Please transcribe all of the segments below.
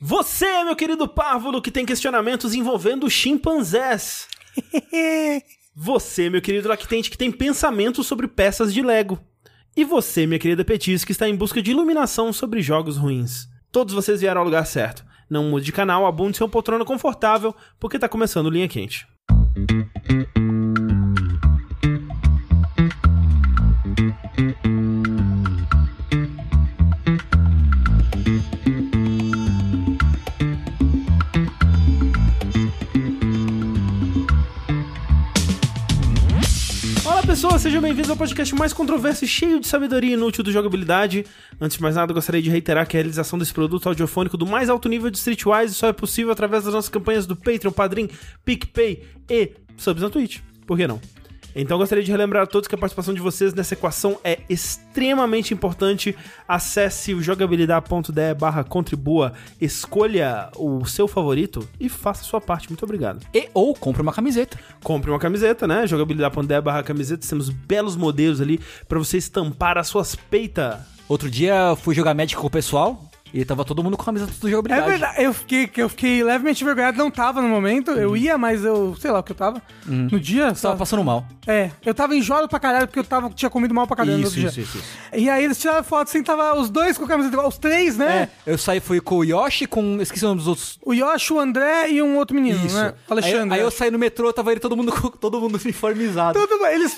Você, meu querido párvulo, que tem questionamentos envolvendo chimpanzés. Você, meu querido lactente, que tem pensamentos sobre peças de Lego. E você, minha querida Petis, que está em busca de iluminação sobre jogos ruins. Todos vocês vieram ao lugar certo. Não mude de canal, abunde seu poltrona confortável, porque tá começando Linha Quente. Pessoas, sejam bem-vindos ao podcast mais controverso e cheio de sabedoria inútil do jogabilidade. Antes de mais nada, gostaria de reiterar que a realização desse produto audiofônico do mais alto nível de Streetwise só é possível através das nossas campanhas do Patreon, Padrim, PicPay e subs na Twitch. Por que não? Então gostaria de relembrar a todos que a participação de vocês nessa equação é extremamente importante. Acesse o jogabilidade.de barra contribua, escolha o seu favorito e faça a sua parte. Muito obrigado. E ou compra uma camiseta. Compre uma camiseta, né? Jogabilidade.de barra camiseta. Temos belos modelos ali para você estampar as suas peitas. Outro dia eu fui jogar Magic com o pessoal e tava todo mundo com a camiseta do É jogabilidade. verdade, eu fiquei, eu fiquei levemente envergonhado, não tava no momento, eu ia, mas eu, sei lá o que eu tava. No dia, Você tava sabe? passando mal. É, eu tava enjoado pra caralho porque eu tava, tinha comido mal pra caralho no outro dia. isso. E aí eles tiraram foto assim, tava os dois com a camiseta igual, os três, né? É, eu saí, fui com o Yoshi, com. Esqueci o nome dos outros. O Yoshi, o André e um outro menino, né? Alexandre. Aí, aí eu saí no metrô, tava ele todo mundo, com- todo mundo uniformizado. Bem, eles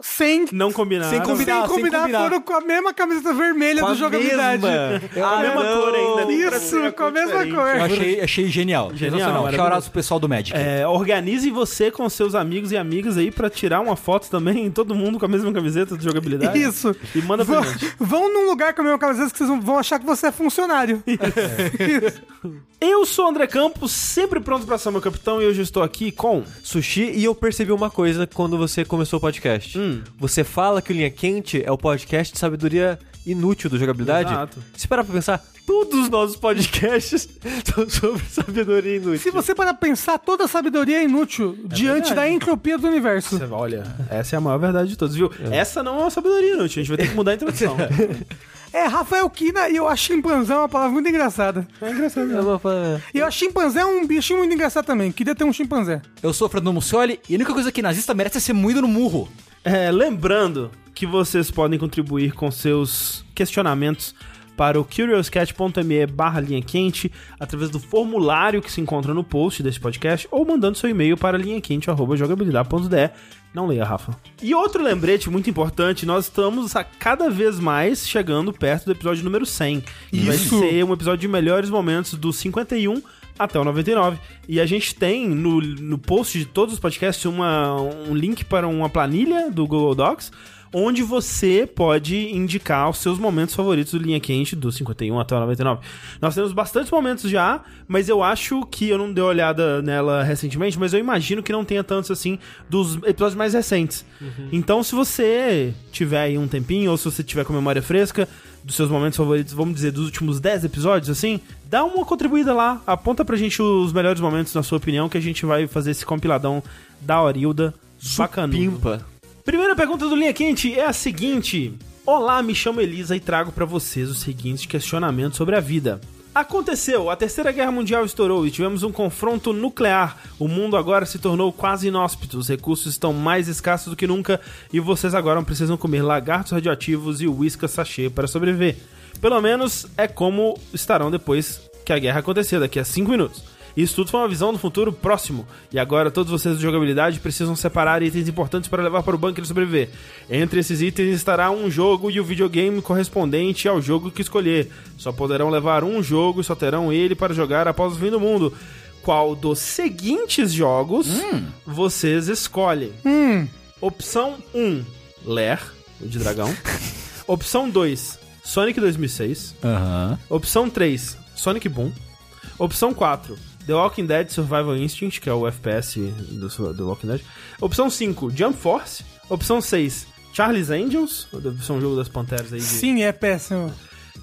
sem, Não combinaram. Sem combinar. sem combinar, combinar. foram com a mesma camiseta vermelha do jogabilidade. a mesma cor ainda. Isso, com a mesma diferente. cor. Eu achei, achei genial. Genial, out pro pessoal do Magic. É, organize você com seus amigos e amigas aí pra tirar uma foto também, todo mundo com a mesma camiseta de jogabilidade. Isso. E manda pra Vão, gente. vão num lugar com a mesma camiseta que vocês vão- vão achar que você é funcionário. Eu sou o André Campos, sempre pronto pra ser meu capitão, e hoje eu estou aqui com. Sushi, e eu percebi uma coisa quando você começou o podcast. Hum. Você fala que o Linha Quente é o podcast de sabedoria inútil do jogabilidade. Exato. Se parar pra pensar, todos os nossos podcasts são sobre sabedoria inútil. Se você parar pra pensar, toda sabedoria é inútil diante da entropia do universo. Você- Olha, essa é a maior verdade de todos, viu? Essa não é uma sabedoria inútil, a gente vai ter que mudar a introdução. É, Rafael Kina e eu acho chimpanzé uma palavra muito engraçada. é engraçado. Eu vou falar- E eu acho chimpanzé um bichinho muito engraçado também. Queria ter um chimpanzé. Eu sou Fernando Mussoli e a única coisa que nazista merece é ser moído no murro. É, lembrando que vocês podem contribuir com seus questionamentos para o curiouscat.me barra linha quente através do formulário que se encontra no post desse podcast ou mandando seu e-mail para linhaquente.jogabilidade.de Não leia, Rafa. E outro lembrete muito importante, nós estamos a cada vez mais chegando perto do episódio número 100. E vai Isso. ser um episódio de melhores momentos do 51 até o 99. E a gente tem no, no post de todos os podcasts uma, um link para uma planilha do Google Docs, onde você pode indicar os seus momentos favoritos do Linha Quente, do 51 até o 99. Nós temos bastantes momentos já, mas eu acho que eu não dei uma olhada nela recentemente, mas eu imagino que não tenha tantos assim dos episódios mais recentes. Então, se você tiver aí um tempinho, ou se você tiver com memória fresca, dos seus momentos favoritos, vamos dizer, dos últimos 10 episódios, assim, dá uma contribuída lá, aponta pra gente os melhores momentos, na sua opinião, que a gente vai fazer esse compiladão da Orilda bacana. Pimpa. Primeira pergunta do Linha Quente é a seguinte: Olá, me chamo Elisa e trago pra vocês os seguintes questionamentos sobre a vida. Aconteceu, a Terceira Guerra Mundial estourou e tivemos um confronto nuclear. O mundo agora se tornou quase inóspito, os recursos estão mais escassos do que nunca e vocês agora precisam comer lagartos radioativos e whiskas sachê para sobreviver. Pelo menos é como estarão depois que a guerra acontecer, daqui a 5 minutos. Isso tudo foi uma visão do futuro próximo. E agora todos vocês de jogabilidade precisam separar itens importantes para levar para o bunker e sobreviver. Entre esses itens estará um jogo e o videogame correspondente ao jogo que escolher. Só poderão levar um jogo e só terão ele para jogar após o fim do mundo. Qual dos seguintes jogos vocês escolhem? Opção 1, Lair, o de dragão. Opção 2, Sonic 2006. Aham. Opção 3, Sonic Boom. Opção 4, The Walking Dead Survival Instinct, que é o FPS do, do Walking Dead. Opção 5, Jump Force. Opção 6, Charlie's Angels, deve ser um jogo das panteras aí. de- Sim, é péssimo.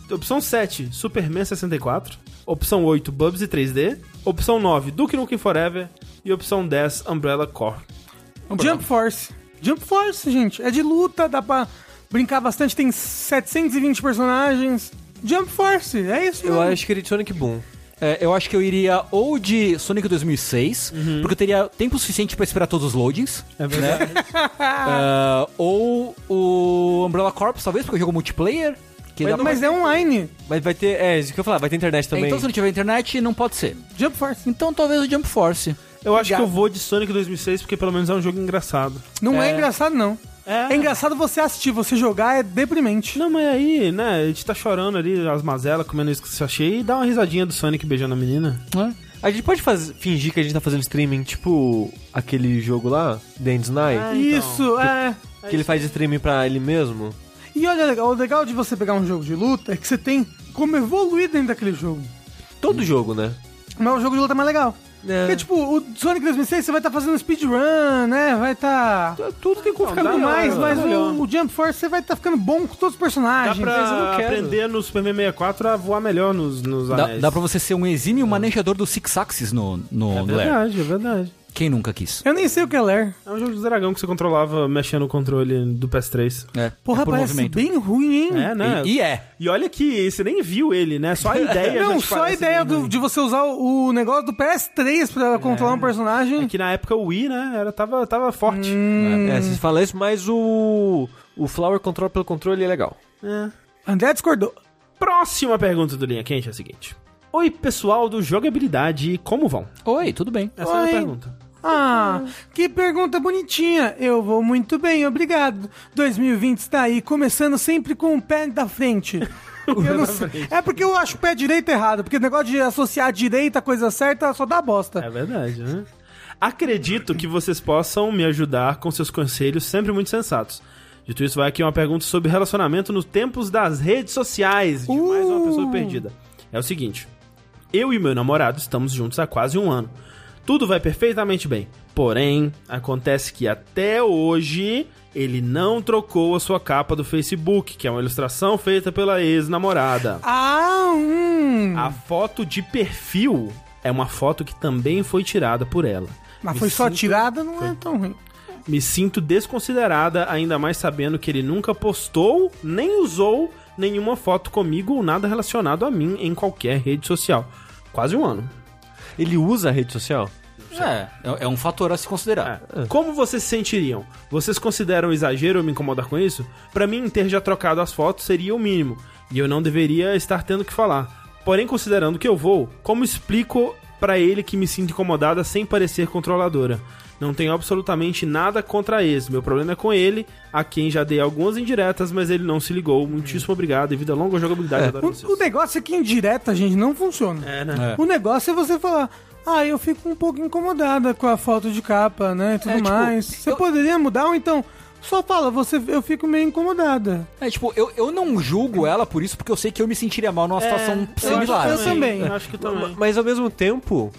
Opção 7, Superman 64. Opção 8, Bubsy 3D. Opção 9, Duke Nukem Forever. E opção 10, Umbrella Core. Jump Force. Jump Force, gente. É de luta, dá pra brincar bastante. Tem 720 personagens. Jump Force, é isso Eu mesmo. acho que ele é de Sonic Boom. É, eu acho que eu iria ou de Sonic 2006, porque eu teria tempo suficiente pra esperar todos os loadings. É verdade. É, ou o Umbrella Corps, talvez, porque é um jogo multiplayer. Que dá pra- Mas é online. Mas vai ter. É, isso que eu ia falar, vai ter internet também. Então, se não tiver internet, não pode ser. Jump Force. Então, talvez o Jump Force. Eu acho que eu vou de Sonic 2006 porque pelo menos é um jogo engraçado. Não é, É. engraçado, não. É engraçado você assistir, você jogar é deprimente. Não, mas aí, né, a gente tá chorando ali, as mazelas, comendo isso que você achei, e dá uma risadinha do Sonic beijando a menina. A gente pode faz- fingir que a gente tá fazendo streaming, tipo aquele jogo lá, Dance Night, Ah, então. Isso, é. que ele faz streaming pra ele mesmo. E olha, legal, o legal de você pegar um jogo de luta é que você tem como evoluir dentro daquele jogo. Todo jogo, né? Mas o jogo de luta é mais legal. É. Porque, tipo, o Sonic 2006 você vai estar fazendo speedrun, né? Vai estar... Tudo tem como Ficando mais, mas o, o Jump Force você vai estar ficando bom com todos os Dá personagens. pra não quero. aprender no Super Mario 64 a voar melhor nos, nos Dá, anéis. dá pra você ser um exímio manejador do Six Axis no, no, É Lair. verdade, é verdade. Quem nunca quis? Eu nem sei o que é Lair. É um jogo de dragão que você controlava mexendo o controle do PS3. É, Porra, é por parece movimento. bem ruim, hein? É, né? E, e é. E olha que você nem viu ele, né? Só a ideia Não, só a ideia do- de você usar o, negócio do PS3 pra controlar um personagem. É que na época o Wii, né? Era, tava, tava forte. Hum. É, vocês falam isso, mas o. O Flower Control pelo controle é legal. É. André discordou. Próxima pergunta do Linha Quente é a seguinte. Oi, pessoal do Jogabilidade, como vão? Oi, tudo bem. Essa é a Oi. minha pergunta. Ah, que pergunta bonitinha. Eu vou muito bem, obrigado. 2020 está aí, começando sempre com o pé da frente. Sei. É porque eu acho o pé direito errado, porque o negócio de associar direita à coisa certa só dá bosta. É verdade, né? Acredito que vocês possam me ajudar com seus conselhos sempre muito sensatos. Dito isso, vai aqui uma pergunta sobre relacionamento nos tempos das redes sociais. De mais uma pessoa perdida. É o seguinte: eu e meu namorado estamos juntos há quase um ano. Tudo vai perfeitamente bem. Porém, acontece que até hoje ele não trocou a sua capa do Facebook, que é uma ilustração feita pela ex-namorada. Ah, hum. A foto de perfil é uma foto que também foi tirada por ela. Mas Me foi só sinto- tirada, não é tão ruim. Me sinto desconsiderada, ainda mais sabendo que ele nunca postou nem usou nenhuma foto comigo ou nada relacionado a mim em qualquer rede social. Quase um ano. Ele usa a rede social? É, é, é um fator a se considerar. É. Como vocês se sentiriam? Vocês consideram exagero eu me incomodar com isso? Pra mim, ter já trocado as fotos seria o mínimo, e eu não deveria estar tendo que falar. Porém, considerando que eu vou, como explico pra ele que me sinto incomodada sem parecer controladora? Não tenho absolutamente nada contra ex. Meu problema é com ele, a quem já dei algumas indiretas, mas ele não se ligou. Muitíssimo obrigado e vida longa jogabilidade. Adoro vocês. O, o negócio é que indireta, gente, não funciona. É, né? É. O negócio é você falar, ah, eu fico um pouco incomodada com a foto de capa, né, e tudo É, tipo, mais. Você eu- poderia mudar ou então só fala, você, eu fico meio incomodada. É, tipo, eu, eu não julgo ela por isso, porque eu sei que eu me sentiria mal numa situação eu similar. eu assim. também. Eu acho que também. Mas ao mesmo tempo,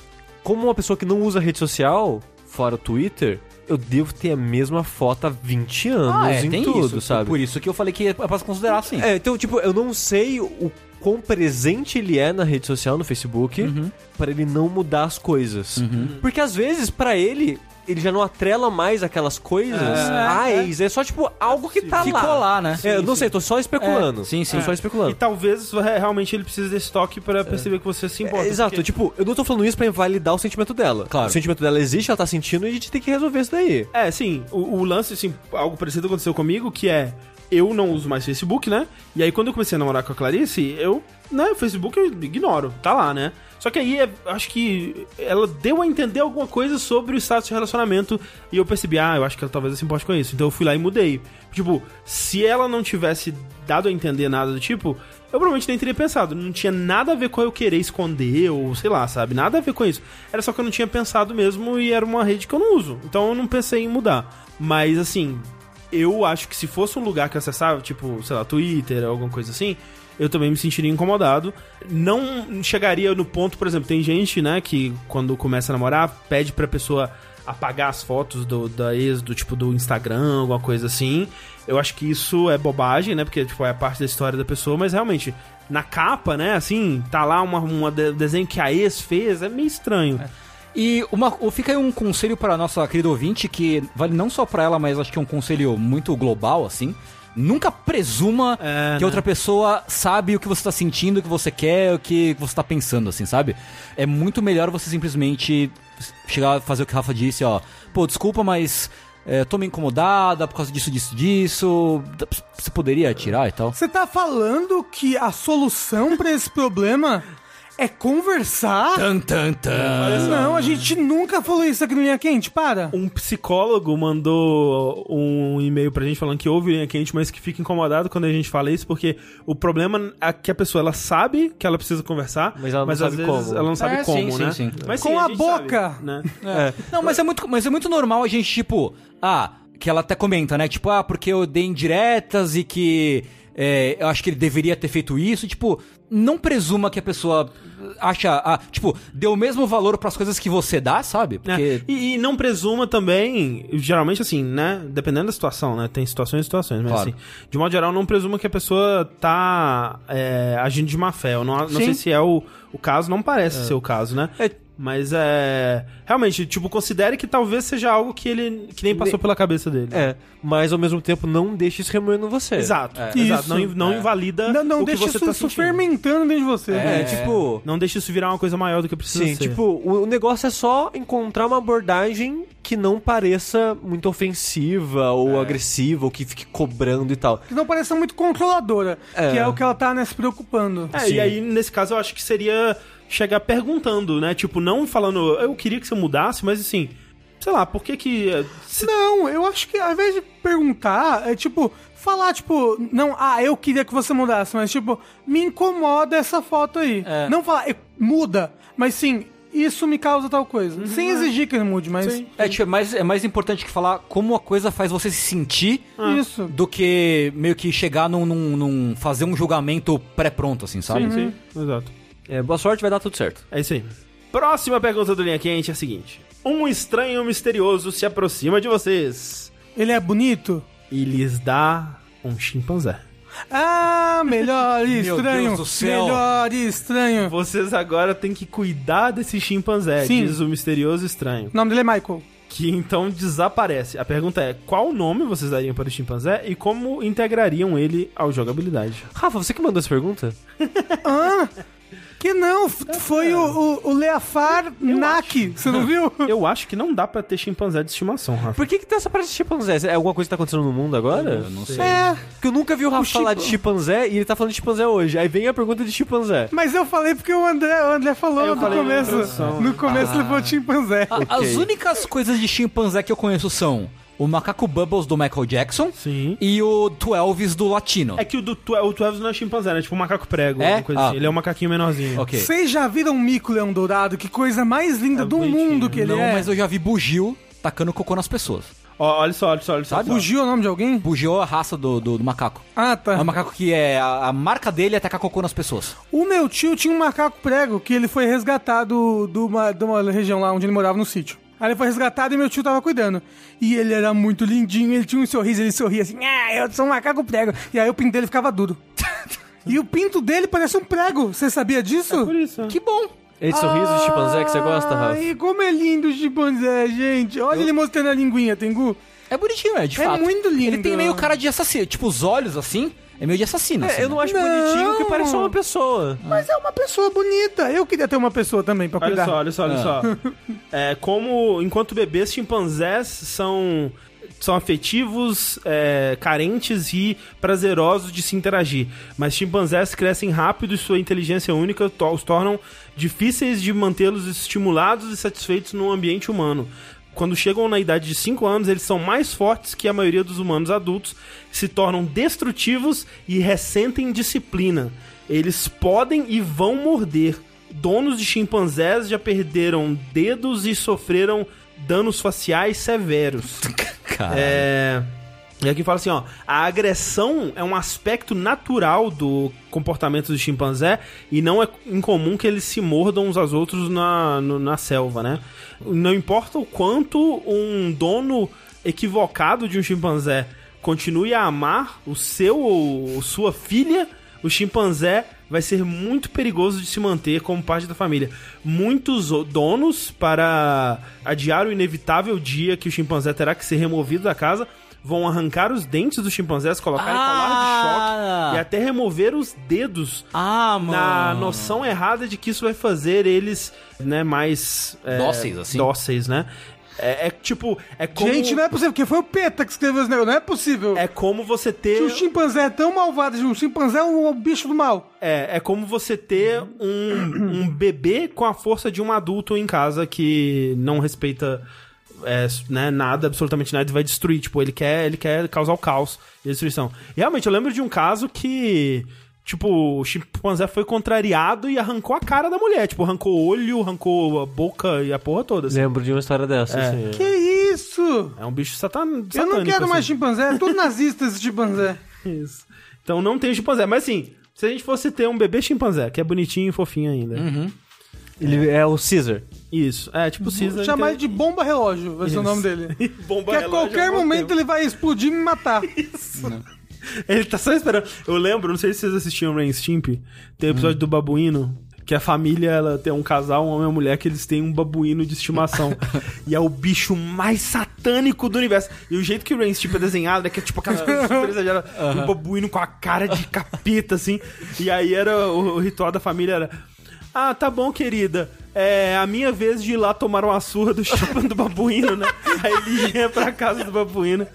como uma pessoa que não usa rede social, fora o Twitter, eu devo ter a mesma foto há 20 anos Ah, é, em tudo, isso. sabe? Por isso que eu falei que é pra se considerar assim. É, então, tipo, eu não sei o quão presente ele é na rede social, no Facebook, Uhum. pra ele não mudar as coisas. Porque às vezes, pra ele, ele já não atrela mais aquelas coisas a ex. É só, tipo, algo que tá Ficou lá. lá, né? É, eu não sei, tô só especulando. É, sim, sim. Tô só E especulando. talvez é, realmente ele precise desse toque pra perceber que você se importa. É, exato, porque- tipo, eu não tô falando isso pra invalidar o sentimento dela. Claro. O sentimento dela existe, ela tá sentindo e a gente tem que resolver isso daí. É, sim, o, o lance, assim, algo parecido aconteceu comigo, que é, eu não uso mais Facebook, né? E aí quando eu comecei a namorar com a Clarice, eu, né, o Facebook eu ignoro, tá lá, né? Só que aí, é, acho que ela deu a entender alguma coisa sobre o status de relacionamento e eu percebi, ah, eu acho que ela talvez se importe com isso. Então eu fui lá e mudei. Tipo, se ela não tivesse dado a entender nada do tipo, eu provavelmente nem teria pensado. Não tinha nada a ver com eu querer esconder ou sei lá, sabe? Nada a ver com isso. Era só que eu não tinha pensado mesmo e era uma rede que eu não uso. Então eu não pensei em mudar. Mas assim, eu acho que se fosse um lugar que acessava, tipo, sei lá, Twitter alguma coisa assim, eu também me sentiria incomodado. Não chegaria no ponto, por exemplo, tem gente, né, que quando começa a namorar, pede pra pessoa apagar as fotos do, da ex, do tipo do Instagram, alguma coisa assim. Eu acho que isso é bobagem, né? Porque tipo, é parte da história da pessoa, mas realmente, na capa, né, assim, tá lá uma, uma de- desenho que a ex fez, é meio estranho. E uma, fica aí um conselho para nossa querida ouvinte, que vale não só para ela, mas acho que é um conselho muito global, assim. Nunca presuma É, que né? outra pessoa sabe o que você tá sentindo, o que você quer, o que você tá pensando, assim, sabe? É muito melhor você simplesmente chegar a fazer o que o Rafa disse, ó. Pô, desculpa, mas é, tô meio incomodada por causa disso, disso, disso. Você poderia tirar e tal? Você tá falando que a solução pra esse problema é conversar? Tan, tan, tan. Não, a gente nunca falou isso aqui no Linha Quente, para. Um psicólogo mandou um e-mail pra gente falando que ouve linha quente, mas que fica incomodado quando a gente fala isso, porque o problema é que a pessoa ela sabe que ela precisa conversar, Mas ela não às sabe vezes como. ela não sabe É, como, sim, né? sim, sim. Mas, Com a gente boca. sabe, né? Não, mas é, muito, mas é muito normal a gente, tipo, ah, que ela até comenta, né? Tipo, ah, porque eu dei indiretas e que é, eu acho que ele deveria ter feito isso. Tipo, não presuma que a pessoa acha, ah, tipo, dê o mesmo valor pras coisas que você dá, sabe? É, Porque. E, e não presuma também, geralmente assim, né? Dependendo da situação, né? Tem situações e situações, mas Claro. assim, de modo geral, não presuma que a pessoa tá é, agindo de má fé. Eu não, não sei se é o, o caso, não parece ser o caso, né? É. Mas é. Realmente, tipo, considere que talvez seja algo que ele. que nem passou pela cabeça dele. É, mas ao mesmo tempo não deixe isso remoendo você. Exato, É. exato. Isso. Não, não É. invalida Não, não o que deixa você isso, tá isso fermentando dentro de você. É, É. tipo. Não deixa isso virar uma coisa maior do que precisa Sim, ser. tipo, o, o negócio é só encontrar uma abordagem que não pareça muito ofensiva ou agressiva, ou que fique cobrando e tal. Que não pareça muito controladora, É. que é o que ela tá né, se preocupando. É, e aí, nesse caso, eu acho que seria chegar perguntando, né? Tipo, não falando, eu queria que você mudasse, mas assim, sei lá, por que que. eh, se- Não, eu acho que ao invés de perguntar, é tipo, falar, tipo, não, ah, eu queria que você mudasse, mas tipo, me incomoda essa foto aí. É. Não falar, "Eh, muda, mas sim, isso me causa tal coisa. Sem exigir que ele mude, mas Sim. É, tipo, é mais, é mais importante que falar como a coisa faz você se sentir isso. do que meio que chegar num. num- num- fazer um julgamento pré-pronto, assim, sabe? Sim, sim, exato. É, boa sorte, vai dar tudo certo. É isso aí. Próxima pergunta do Linha Quente é a seguinte: Um estranho misterioso se aproxima de vocês Ele é bonito? e lhes dá um chimpanzé. Ah, melhor e Meu estranho. Deus do céu. Melhor e estranho. Vocês agora têm que cuidar desse chimpanzé, Sim. diz o misterioso estranho. O nome dele é Michael. Que então desaparece. A pergunta é: qual nome vocês dariam para o chimpanzé e como integrariam ele ao jogabilidade? Rafa, você que mandou essa pergunta? Ah, que não, foi o, o, o Leafar Nak, você não viu? Eu acho que não dá pra ter chimpanzé de estimação, Rafa. Por que que tem essa parada de chimpanzé? É alguma coisa que tá acontecendo no mundo agora? Eu não sei. É, Porque eu nunca vi o Rafa O falar de chimpanzé e ele tá falando de chimpanzé hoje. Aí vem a pergunta de chimpanzé. mas eu falei porque o André, o André falou no começo. No começo ele falou chimpanzé. A- As únicas coisas de chimpanzé que eu conheço são o macaco Bubbles do Michael Jackson Sim. e o Twelves do Latino. É que o do o Twelves não é chimpanzé, né? Tipo um macaco prego, É? coisa Ah. assim. Ele é um macaquinho menorzinho. Ok. Vocês já viram um mico-leão dourado? Que coisa mais linda É do bonitinho. mundo que ele não, é. mas eu já vi bugio tacando cocô nas pessoas. Ó, olha só, olha só, olha só. Sabe? Fugiu o nome de alguém? Bugio é a raça do, do, do macaco. Ah, É tá. um macaco que é. A, a marca dele é tacar cocô nas pessoas. O meu tio tinha um macaco prego que ele foi resgatado de uma, de uma região lá onde ele morava no sítio. Aí ele foi resgatado e meu tio tava cuidando. E ele era muito lindinho, ele tinha um sorriso, ele sorria assim, ah, eu sou um macaco prego. E aí o pinto dele ficava duro. e o pinto dele parece um prego, você sabia disso? Por isso. Que bom! Esse sorriso de chimpanzé que você gosta, Rafa? Ai, como é lindo o chimpanzé, gente. Olha ele mostrando a linguinha, Tengu. É bonitinho, é, de É fato. muito lindo. Ele tem meio cara de assassino. Tipo, os olhos assim, é meio de assassino. assim, É, eu não né? acho Não. bonitinho que parece só uma pessoa. Mas é uma pessoa bonita. Eu queria ter uma pessoa também pra Olha cuidar. só, olha só, olha Ah. só. É, como, enquanto bebês, chimpanzés são, são afetivos, é, carentes e prazerosos de se interagir. Mas chimpanzés crescem rápido e sua inteligência única to- os tornam difíceis de mantê-los estimulados e satisfeitos no ambiente humano. Quando chegam na idade de 5 anos, eles são mais fortes que a maioria dos humanos adultos, se tornam destrutivos e ressentem disciplina. Eles podem e vão morder. Donos de chimpanzés já perderam dedos e sofreram danos faciais severos. Cara. É. E aqui fala assim, ó, a agressão é um aspecto natural do comportamento do chimpanzé e não é incomum que eles se mordam uns aos outros na, no- na selva, né? Não importa o quanto um dono equivocado de um chimpanzé continue a amar o seu ou sua filha, o chimpanzé vai ser muito perigoso de se manter como parte da família. Muitos donos, para adiar o inevitável dia que o chimpanzé terá que ser removido da casa, vão arrancar os dentes dos chimpanzés, colocar em Ah! colar de choque e até remover os dedos Ah, mano. na noção errada de que isso vai fazer eles, né, mais... é, Dóceis, assim? Dóceis, né? É, é tipo, é como... Gente, não é possível, porque foi o PETA que escreveu esse negócio. Não é possível. É como você ter... Que o chimpanzé é tão malvado, o chimpanzé é o bicho do mal. É, é como você ter um, um bebê com a força de um adulto em casa que não respeita é, né, nada, absolutamente nada, e vai destruir. Tipo, ele quer, ele quer causar o caos e a destruição. E, realmente, eu lembro de um caso que. Tipo, o chimpanzé foi contrariado e arrancou a cara da mulher. Tipo, arrancou o olho, arrancou a boca e a porra toda. assim. Lembro de uma história dessa, É. assim. Que isso? É um bicho satan... satânico. Eu não quero mais assim. chimpanzé, é tudo nazista esse chimpanzé. Isso. Então não tem chimpanzé. Mas assim, se a gente fosse ter um bebê chimpanzé, que é bonitinho e fofinho ainda. Ele é o Caesar. Isso. É, tipo o Caesar. Chamar ele de bomba relógio, vai ser o nome dele. Bomba Que a relógio qualquer momento tempo. ele vai explodir e me matar. Ele tá só esperando. Eu lembro, não sei se vocês assistiam Rain Stimp, tem o episódio do babuíno. Que a família, ela tem um casal, um homem e uma mulher, que eles têm um babuíno de estimação. e é o bicho mais satânico do universo. E o jeito que o Rain Stimp é desenhado é que é tipo aquelas coisas super exageradas. Um babuíno com a cara de capeta, assim. E aí era o, o ritual da família era... Ah, tá bom, querida. É a minha vez de ir lá tomar uma surra do chapa do babuíno, né? Aí ele ia pra casa do babuíno.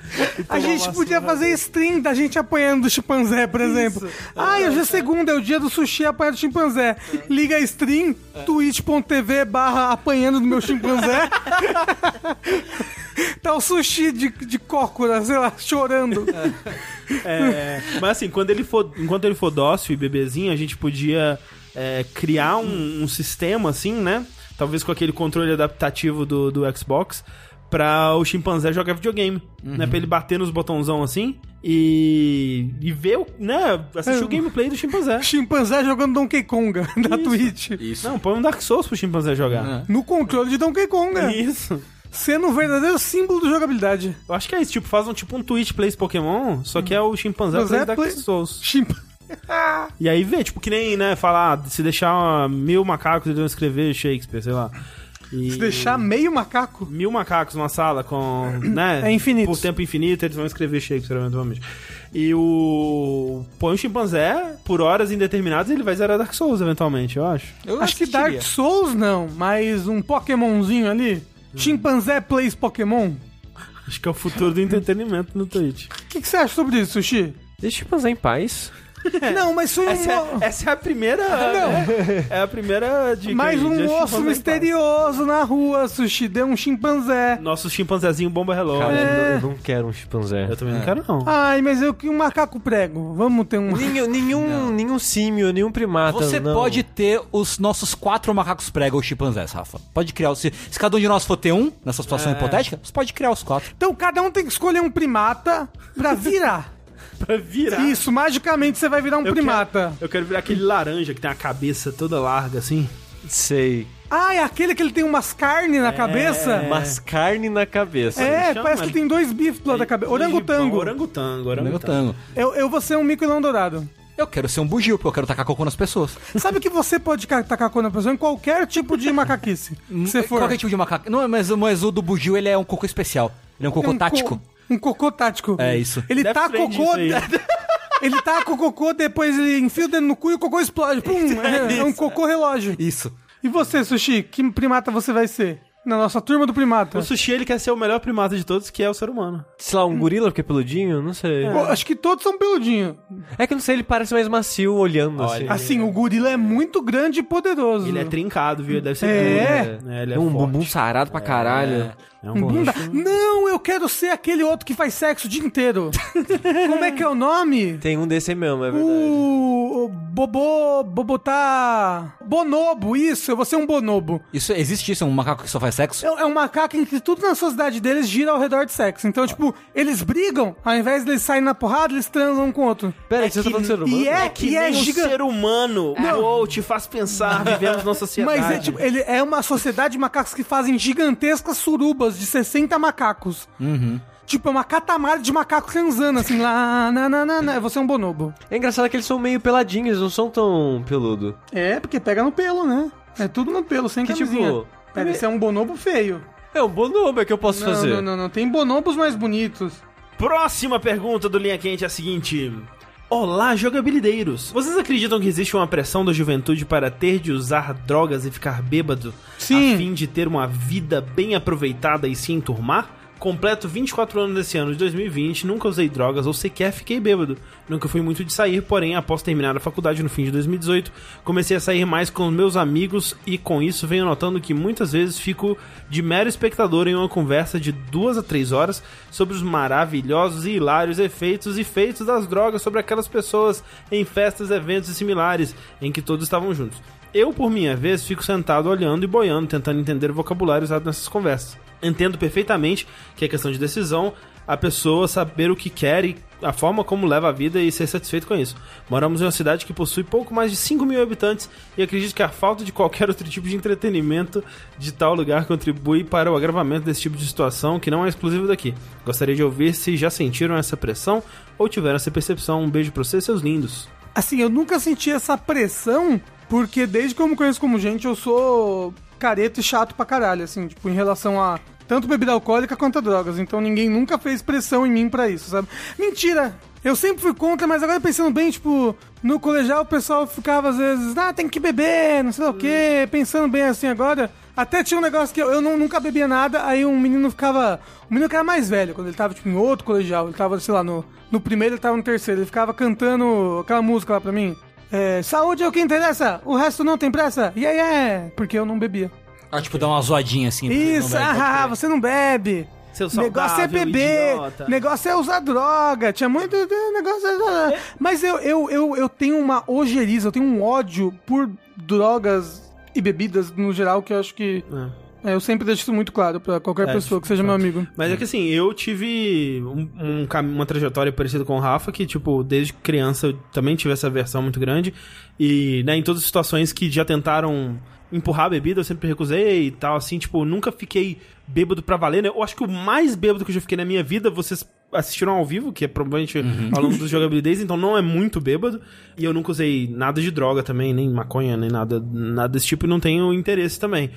A gente podia surra fazer stream da gente apanhando do chimpanzé, por exemplo. Ah, hoje é segunda, é o dia do sushi apanhando do chimpanzé. Liga a stream, twitch.tv barra apanhando do meu chimpanzé. tá o sushi de, de cócora, sei lá, chorando. É, mas assim, quando ele for, enquanto ele for dócil e bebezinho, a gente podia é, criar um, um sistema assim, né? Talvez com aquele controle adaptativo do, do Xbox pra o chimpanzé jogar videogame, né? Pra ele bater nos botãozão assim e, e ver, o- né? Assistir É. o gameplay do chimpanzé. Chimpanzé jogando Donkey Konga da Twitch. Isso. Não, põe um Dark Souls pro chimpanzé jogar. No controle de Donkey Konga. Isso. Sendo um verdadeiro símbolo de jogabilidade. Eu acho que é isso, tipo, faz um tipo um Twitch Plays Pokémon, só que é o chimpanzé Mas Plays é Dark play- Souls. Chimpa... E aí vê, tipo, que nem, né, falar, se deixar mil macacos eles vão escrever Shakespeare, sei lá. E Se deixar meio macaco. mil macacos numa sala com, né, É infinito. por tempo infinito, eles vão escrever Shakespeare eventualmente. E o põe um chimpanzé por horas indeterminadas ele vai zerar Dark Souls eventualmente, eu acho. Eu Acho que. Dark Souls não, mas um Pokémonzinho ali. Chimpanzé Plays Pokémon. Acho que é o futuro do entretenimento no Twitch. O que, que você acha sobre isso, Sushi? Deixa eu pensar em paz. Não, mas foi um, Essa é, essa é a primeira. né? É a primeira dica. mais um osso misterioso na rua, Sushi. Deu um chimpanzé. Nosso chimpanzézinho bomba relógio. Cara, É. eu, não, eu não quero um chimpanzé. Eu também não quero, não. Ai, mas eu que um macaco prego. Vamos ter um. Nenhum, nenhum, nenhum símio, nenhum primata. Você não. pode ter os nossos quatro macacos prego ou chimpanzés, Rafa. Pode criar. Se, se cada um de nós for ter um, nessa situação hipotética, você pode criar os quatro. Então cada um tem que escolher um primata pra virar. Pra virar. Isso, magicamente você vai virar um Eu primata. Quero, eu quero virar aquele laranja que tem a cabeça toda larga assim. Sei. Ah, é aquele que ele tem umas carnes na cabeça? Mas carne na cabeça. É, chama parece que tem dois bifes do lado da cabeça. Orangotango. Orangotango, orangotango. Orangotango. Eu, eu vou ser um mico-leão dourado. Eu quero ser um bugio, porque eu quero tacar cocô nas pessoas. Sabe que você pode ca- tacar cor na pessoa em qualquer tipo de macaquice. que você for. Qualquer tipo de macaco. Não, mas, mas o do bugio, ele é um cocô especial. Ele é um cocô um tático. co- um cocô tático. É isso. Ele Death tá Friend cocô. Ele tá com o cocô, depois ele enfia o dedo no cu e o cocô explode. Pum! É, é um cocô relógio. Isso. E você, Sushi, que primata você vai ser? Na nossa turma do primata. O sushi ele quer ser o melhor primata de todos, que é o ser humano. Sei lá, um gorila porque é peludinho? Não sei. Pô, acho que todos são peludinhos. É que eu não sei, ele parece mais macio olhando assim. Assim, o gorila é muito grande e poderoso. Ele é trincado, viu? Ele deve ser É. duro. É, ele é É um forte. bumbum sarado pra caralho. É um bunda. Não, eu quero ser aquele outro que faz sexo o dia inteiro. Como é que é o nome? Tem um desse aí mesmo, é verdade. O, o Bobô. Bobotá. Bonobo, isso, eu vou ser um bonobo. Isso existe isso, um macaco que só faz sexo? É, é um macaco em que tudo na sociedade deles gira ao redor de sexo. Então, tipo, eles brigam, ao invés de eles saírem na porrada, eles transam um com o outro. Pera aí, você tá falando de ser humano? E é, É que e é nem um giga- ser humano. Uou, te faz pensar, vivemos numa sociedade. Mas é, tipo, ele é uma sociedade de macacos que fazem gigantescas surubas de 60 macacos. Tipo, é uma catamara de macacos transando, assim, lá, na, na, na, na. Você é um bonobo. É engraçado que eles são meio peladinhos, eles não são tão peludo. É, porque pega no pelo, né? É tudo no pelo, sem Que camisinha. tipo- Pera, esse é um bonobo feio. É um bonobo, é que eu posso Não, fazer. não, não, não. Tem bonobos mais bonitos. próxima pergunta do Linha Quente é a seguinte. Olá, jogabilideiros! Vocês acreditam que existe uma pressão da juventude para ter de usar drogas e ficar bêbado Sim. a fim de ter uma vida bem aproveitada e se enturmar? Completo 24 anos desse ano de 2020, nunca usei drogas ou sequer fiquei bêbado. Nunca fui muito de sair, porém, após terminar a faculdade no fim de 2018, comecei a sair mais com meus amigos e com isso venho notando que muitas vezes fico de mero espectador em uma conversa de duas a três horas sobre os maravilhosos e hilários efeitos e feitos das drogas sobre aquelas pessoas em festas, eventos e similares em que todos estavam juntos. Eu, por minha vez, fico sentado olhando e boiando, tentando entender o vocabulário usado nessas conversas. Entendo perfeitamente que é questão de decisão a pessoa saber o que quer e a forma como leva a vida e ser satisfeito com isso. Moramos em uma cidade que possui pouco mais de 5 mil habitantes e acredito que a falta de qualquer outro tipo de entretenimento de tal lugar contribui para o agravamento desse tipo de situação que não é exclusivo daqui. Gostaria de ouvir se já sentiram essa pressão ou tiveram essa percepção. Um beijo pra vocês, seus lindos. Assim, eu nunca senti essa pressão, porque desde que eu me conheço como gente, eu sou careta e chato pra caralho, assim, tipo, em relação a tanto bebida alcoólica quanto a drogas. Então ninguém nunca fez pressão em mim pra isso, sabe? Mentira! Eu sempre fui contra, mas agora pensando bem, tipo, no colegial o pessoal ficava às vezes, ah, tem que beber, não sei lá o quê, pensando bem assim agora. Até tinha um negócio que eu, eu não- nunca bebia nada, aí um menino ficava. Um menino que era mais velho, quando ele tava, tipo, em outro colegial, ele tava, sei lá, no, no primeiro, ele tava no terceiro, ele ficava cantando aquela música lá pra mim. É, saúde é o que interessa, o resto não tem pressa. E aí é, porque eu não bebia. Ah, tipo, dá uma zoadinha assim. não Isso, bebe, pode ah, você não bebe. Seu negócio é beber, idiota. negócio é usar droga, tinha muito de- negócio. é- Mas eu, eu, eu, eu tenho uma ojeriza, eu tenho um ódio por drogas e bebidas no geral que eu acho que. é, eu sempre deixo isso muito claro pra qualquer É, pessoa que seja meu amigo. Mas é que assim, eu tive um, um uma trajetória parecida com o Rafa, que, tipo, desde criança eu também tive essa versão muito grande. E, né, em todas as situações que já tentaram empurrar a bebida, eu sempre recusei e tal, assim, tipo, nunca fiquei bêbado pra valer, né? Eu acho que o mais bêbado que eu já fiquei na minha vida, vocês assistiram ao vivo, que é provavelmente ao longo dos jogabilidades, então não é muito bêbado. E eu nunca usei nada de droga também, nem maconha, nem nada, nada desse tipo, e não tenho interesse também.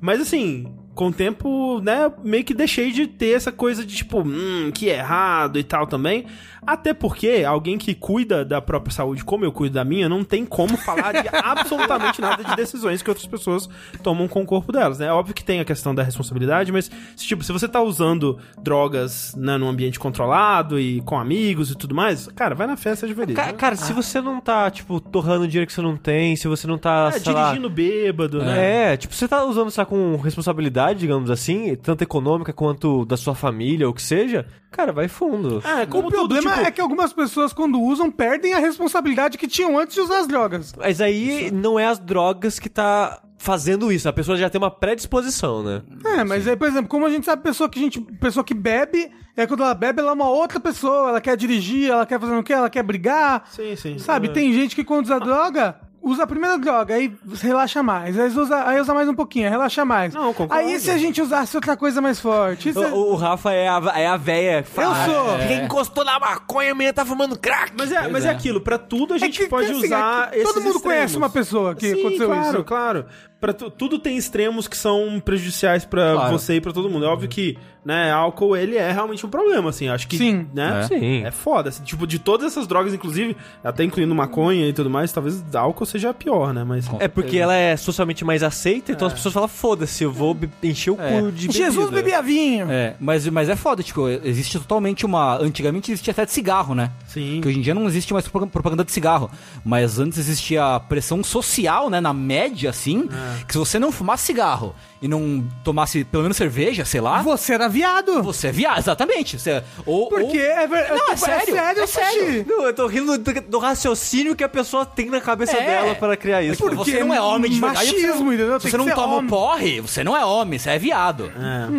Mas assim, com o tempo, né, meio que deixei de ter essa coisa de tipo, hum, que é errado e tal também. Até porque alguém que cuida da própria saúde, como eu cuido da minha, não tem como falar de absolutamente nada de decisões que outras pessoas tomam com o corpo delas, né? É óbvio que tem a questão da responsabilidade, mas, se, tipo, se você tá usando drogas né, num ambiente controlado e com amigos e tudo mais, cara, vai na festa de feliz. Ca- né? Cara, se você não tá, tipo, torrando dinheiro que você não tem, se você não tá, É, sei lá... dirigindo bêbado, né? É, tipo, você tá usando isso com responsabilidade, digamos assim, tanto econômica quanto da sua família, ou o que seja, cara, vai fundo. É, como o tudo, problema tipo, é que algumas pessoas, quando usam, perdem a responsabilidade que tinham antes de usar as drogas. Mas aí não é as drogas que tá fazendo isso, a pessoa já tem uma predisposição, né? É, mas aí, por exemplo, como a gente sabe pessoa que a gente, pessoa que bebe, é quando ela bebe, ela é uma outra pessoa, ela quer dirigir, ela quer fazer o quê? Ela quer brigar. Sim, sim. Sabe, É. tem gente que quando usa droga, usa a primeira droga, aí relaxa mais. Aí usa, aí usa mais um pouquinho, aí relaxa mais. Não, concordo. Aí se a gente usasse outra coisa mais forte? Isso é- O, o Rafa é a, é a véia. que fala, Eu sou. "Ah, Quem encostou na maconha, a menina tá fumando crack. Mas é, mas é. aquilo, pra tudo a gente que, pode assim, usar é todo mundo conhece extremos. uma pessoa que Sim, aconteceu claro, isso. claro. Pra tu- tudo tem extremos que são prejudiciais pra Claro. você e pra todo mundo. É óbvio que, né, álcool, ele é realmente um problema, assim. Acho que, Sim. né? É. Sim. É foda. assim, tipo, de todas essas drogas, inclusive, até incluindo maconha e tudo mais, talvez álcool seja a pior, né? Mas... É porque ela é socialmente mais aceita, então as pessoas falam, foda-se, eu vou encher o cu de Jesus bebida." bebia vinho. É, mas, mas é foda, tipo, existe totalmente uma. Antigamente existia até de cigarro, né? Sim. Que hoje em dia não existe mais propa- propaganda de cigarro. Mas antes existia a pressão social, né? Na média, assim. É. Que se você não fumasse cigarro e não tomasse pelo menos cerveja, sei lá. Você era viado. Você é viado, exatamente. Você, ou, Porque ou- é, ver... Não, é tipo, sério, é Sushi. sério. Não, eu tô rindo do, do raciocínio que a pessoa tem na cabeça É. dela para criar isso. Porque Porque você não é homem de verdade. machismo, entendeu? Se você não toma homem. porre, você não é homem, você é viado.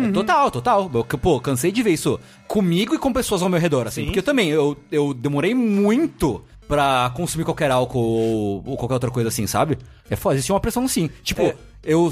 É. Total, total. Eu, pô, cansei de ver isso comigo e com pessoas ao meu redor, assim. Porque eu também, eu, eu demorei muito pra consumir qualquer álcool ou, ou qualquer outra coisa assim, sabe? É foda, existe uma pressão sim. Tipo, É. eu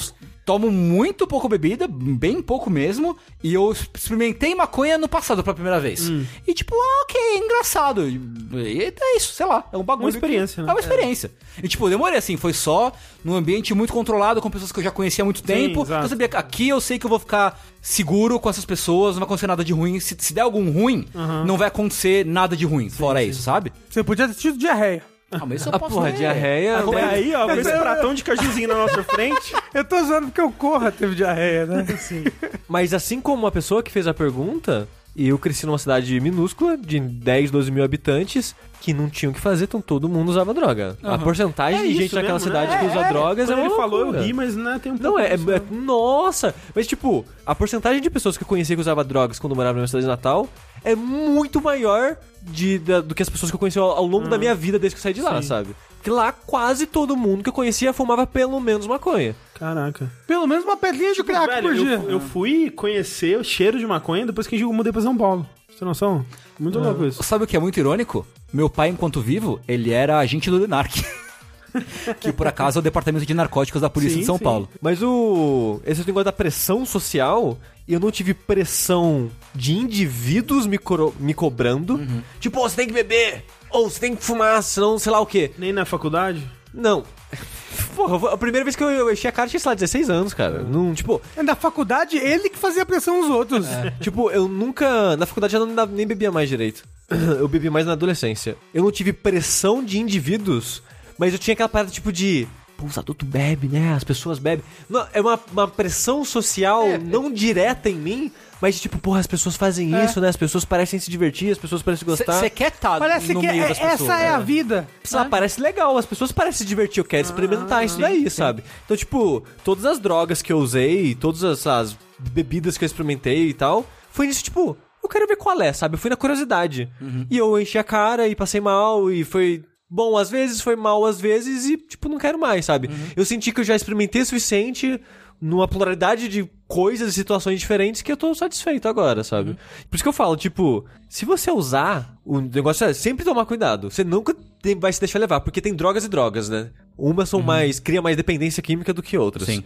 tomo muito pouco bebida, bem pouco mesmo, e eu experimentei maconha no passado pela primeira vez. Hum. E tipo, ah, ok, é engraçado. E é isso, sei lá, é um bagulho. Uma experiência, que- né? É uma experiência. E tipo, eu demorei assim, foi só num ambiente muito controlado, com pessoas que eu já conhecia há muito tempo. exato. Eu sabia que aqui eu sei que eu vou ficar seguro com essas pessoas, não vai acontecer nada de ruim. Se, se der algum ruim, não vai acontecer nada de ruim, fora isso, sabe? Você podia ter tido diarreia. Ah, mas isso eu A posso porra, diarreia. É aí, ó, com esse pratão de cajuzinho na nossa frente. Eu tô zoando porque o Corra teve diarreia, né? Mas assim como a pessoa que fez a pergunta, eu cresci numa cidade minúscula, de 10, 12 mil habitantes, que não tinham o que fazer, então todo mundo usava droga. A porcentagem de gente naquela cidade que usa drogas é Quando uma ele falou, eu ri, mas né, tem um Não, pouco é, disso, é- né? Nossa! Mas, tipo, a porcentagem de pessoas que eu conhecia que usava drogas quando morava na minha cidade natal é muito maior de, da- do que as pessoas que eu conheci ao, ao longo da minha vida desde que eu saí de lá, Sim. sabe? Porque lá quase todo mundo que eu conhecia fumava pelo menos maconha. Caraca. Pelo menos uma pedrinha de crack Velho, por dia. eu, eu fui conhecer o cheiro de maconha depois que eu mudei pra São Paulo. Você tem noção? Muito louco isso. Sabe o que é muito irônico? Meu pai, enquanto vivo, ele era agente do DENARC. que por acaso é o departamento de narcóticos da polícia Sim, de São sim. Paulo. Mas o. Esse negócio da pressão social, eu não tive pressão de indivíduos me, coro- me cobrando. Tipo, "Ô, você tem que beber! Ou você tem que fumar, senão sei lá o quê. Nem na faculdade? Não. Porra, a primeira vez que eu, eu enchi a cara eu tinha, sei lá, 16 anos, cara. Não, tipo, Na faculdade, ele que fazia pressão nos outros. tipo, eu nunca. Na faculdade eu não nem bebia mais direito. Eu bebi mais na adolescência. Eu não tive pressão de indivíduos, mas eu tinha aquela parada tipo de. Pô, os adultos bebem, né? As pessoas bebem. Não, é uma, uma pressão social não direta em mim, mas tipo, porra, as pessoas fazem isso, né? As pessoas parecem se divertir, as pessoas parecem gostar. Você quer estar Parece no que meio é- das pessoas. essa é a vida. Ah, parece legal, as pessoas parecem se divertir, eu quero experimentar isso daí, sabe? Então, tipo, todas as drogas que eu usei, todas as, as bebidas que eu experimentei e tal, foi nisso, tipo, eu quero ver qual é, sabe? Eu fui na curiosidade. E eu enchi a cara e passei mal e foi. Bom, às vezes foi mal, às vezes, e, tipo, não quero mais, sabe? Eu senti que eu já experimentei o suficiente numa pluralidade de coisas e situações diferentes que eu tô satisfeito agora, sabe? Por isso que eu falo, tipo, se você usar, o negócio é sempre tomar cuidado. Você nunca vai se deixar levar, porque tem drogas e drogas, né? Umas são mais, cria mais dependência química do que outras. Sim.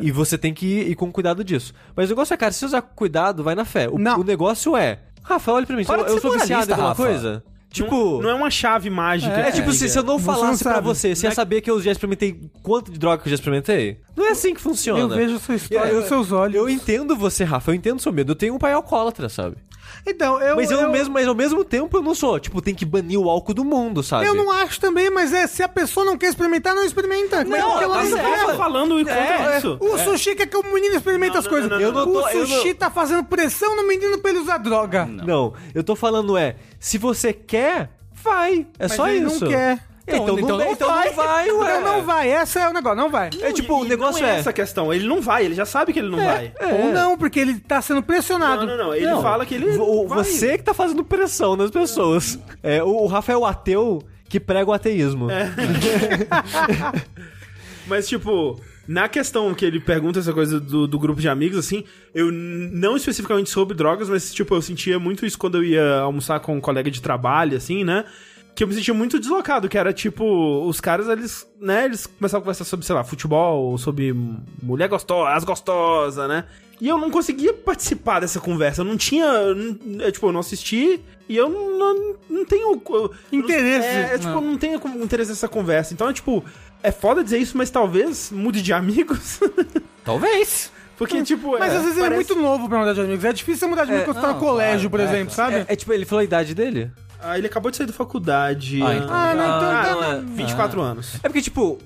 E você tem que ir, ir com cuidado disso. Mas o negócio é, cara, se você usar com cuidado, vai na fé. O, Não. o negócio é, Rafa, olha pra mim, Para eu, eu sou viciado em alguma coisa? Tipo, Não é uma chave mágica. é, tipo, se, se eu não Você falasse não pra você, você ia saber que eu já experimentei quanto de droga que eu já experimentei? Não é assim que funciona. Eu vejo sua história Eu- nos seus olhos. Eu entendo você, Rafa, eu entendo seu medo. Eu tenho um pai alcoólatra, sabe? Então, eu, mas eu, eu, mesmo, mas ao mesmo tempo eu não sou. Tipo, tem que banir o álcool do mundo, sabe? eu não acho também, mas é, se a pessoa não quer experimentar, não experimenta. Mas Não, porque ela tá não. Tá falando e contra É, isso. O sushi quer que o menino experimente as coisas. não, não, não. Eu não tô- o sushi não- tá fazendo pressão no menino pra ele usar droga. Não, eu tô falando é, se você quer, vai. É Mas só ele isso. não quer. Então, Então- não, então não então vai. não vai, ué. Não, não vai. Essa é o negócio. Não vai. É tipo, o negócio não é é... essa questão. Ele não vai, ele já sabe que ele não vai. Ou não, porque ele tá sendo pressionado. Não, não, não. Ele Não, fala que ele. o- vai. Você que tá fazendo pressão nas pessoas. É, o, o Rafa é o ateu que prega o ateísmo. Mas, tipo, na questão que ele pergunta essa coisa do, do grupo de amigos, assim, eu não especificamente sobre drogas, mas, tipo, eu sentia muito isso quando eu ia almoçar com um colega de trabalho, assim, né? Que eu me sentia muito deslocado, que era tipo, os caras, eles, né, eles começavam a conversar sobre, sei lá, futebol, sobre mulher gostosa, as gostosas, né? E eu não conseguia participar dessa conversa, eu não tinha, não- é, tipo, eu não assisti e eu não, não, não tenho... eu- Interesse. É, é, tipo, eu não tenho como- interesse nessa conversa, então é tipo, é foda dizer isso, mas talvez mude de amigos, Talvez. porque, tipo... Mas é, às vezes ele é parece- muito novo pra mudar de amigos. É difícil você mudar de amigos quando você tá no não, colégio, por claro, exemplo, sabe? É, é tipo, ele falou a idade dele? Ah, ele acabou de sair da faculdade. Ah, então. Ah, não, então Ah, tá- não, é 24 anos. É porque, tipo,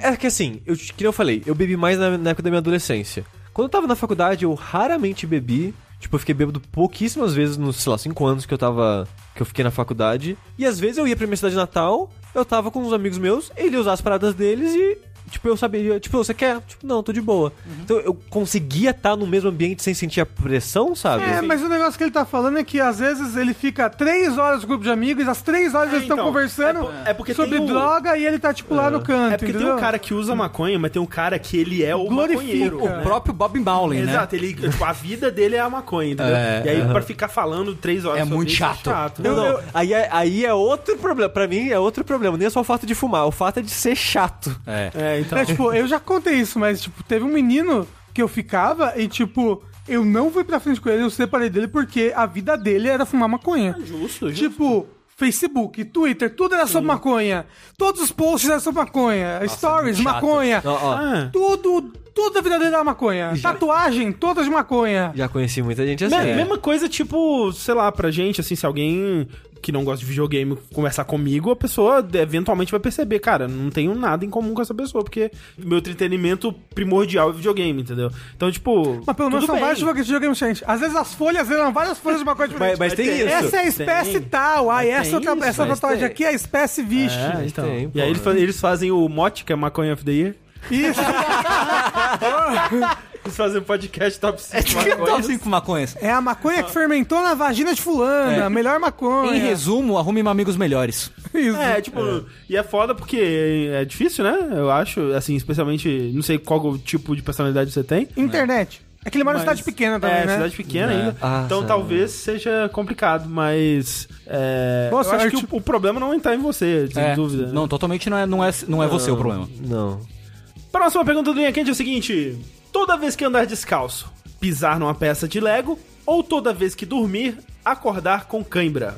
é que assim, eu, que nem eu falei, eu bebi mais na, na época da minha adolescência. Quando eu tava na faculdade, eu raramente bebi. Tipo, eu fiquei bêbado pouquíssimas vezes nos, sei lá, 5 anos que eu tava. que eu fiquei na faculdade. E às vezes eu ia pra minha cidade natal, eu tava com uns amigos meus, ele ia usar as paradas deles e. Tipo, eu sabia, tipo, você quer? Tipo, não, tô de boa. Então eu conseguia estar no mesmo ambiente sem sentir a pressão, sabe? É, mas o negócio que ele tá falando é que às vezes ele fica três horas no grupo de amigos, às três horas É, eles estão então, conversando é é porque sobre tem o- droga e ele tá, tipo, lá no canto. É porque tem entendeu? um cara que usa maconha, mas tem um cara que ele é o Glorifica. maconheiro. O né? próprio Bob Marley, né? Exato, ele, tipo, a vida dele é a maconha, entendeu? É, e aí, pra ficar falando três horas É sobre muito isso, chato. Não, não. Aí, é, aí é outro problema. Pra mim é outro problema. Nem é só o fato de fumar, o fato é de ser chato. É. É, então. É, tipo, eu já contei isso, mas, tipo, teve um menino que eu ficava e, tipo, eu não fui pra frente com ele, eu separei dele porque a vida dele era fumar maconha. Justo, justo. Tipo, Facebook, Twitter, tudo era sobre maconha. Todos os posts eram sobre maconha. Stories, muito chato. maconha. Ó, ó, Ah. Tudo, toda a vida dele era maconha. Tatuagem, todas de maconha. Já conheci muita gente assim. Me- Mesma coisa, tipo, sei lá, pra gente, assim, se alguém que não gosta de videogame conversar comigo, a pessoa eventualmente vai perceber, cara, não tenho nada em comum com essa pessoa, porque meu entretenimento primordial é videogame, entendeu? Então, tipo. Mas pelo menos são bem. vários joguinhos de videogame diferentes. Às vezes as folhas eram várias folhas de maconha diferentes. Mas, mas tem Tem. isso. Essa é a espécie Tem. tal, aí essa, tem outra, isso, essa mas tatuagem aqui é a espécie vixe. É, então. tem, e aí eles, fazem o mote, que é Maconha of the Year. Isso. Fazem o podcast Top 5 Top 5 maconhas. É a maconha que fermentou na vagina de fulana, a melhor maconha. Em resumo, arrume amigos melhores. Isso. É, tipo, e é foda porque é difícil, né? Eu acho, assim, especialmente, não sei qual o tipo de personalidade você tem. Internet. É que ele mora em Mas- cidade pequena também, é, né? cidade pequena ainda. Ah, então sabe. talvez seja complicado, mas. É, Boa eu acho que o, o problema não está em você, sem É, dúvida. né? Não, totalmente não é, não é, não é você o problema. Não. Próxima pergunta do Linha Quente é o seguinte: toda vez que andar descalço, pisar numa peça de Lego, ou toda vez que dormir, acordar com cãibra?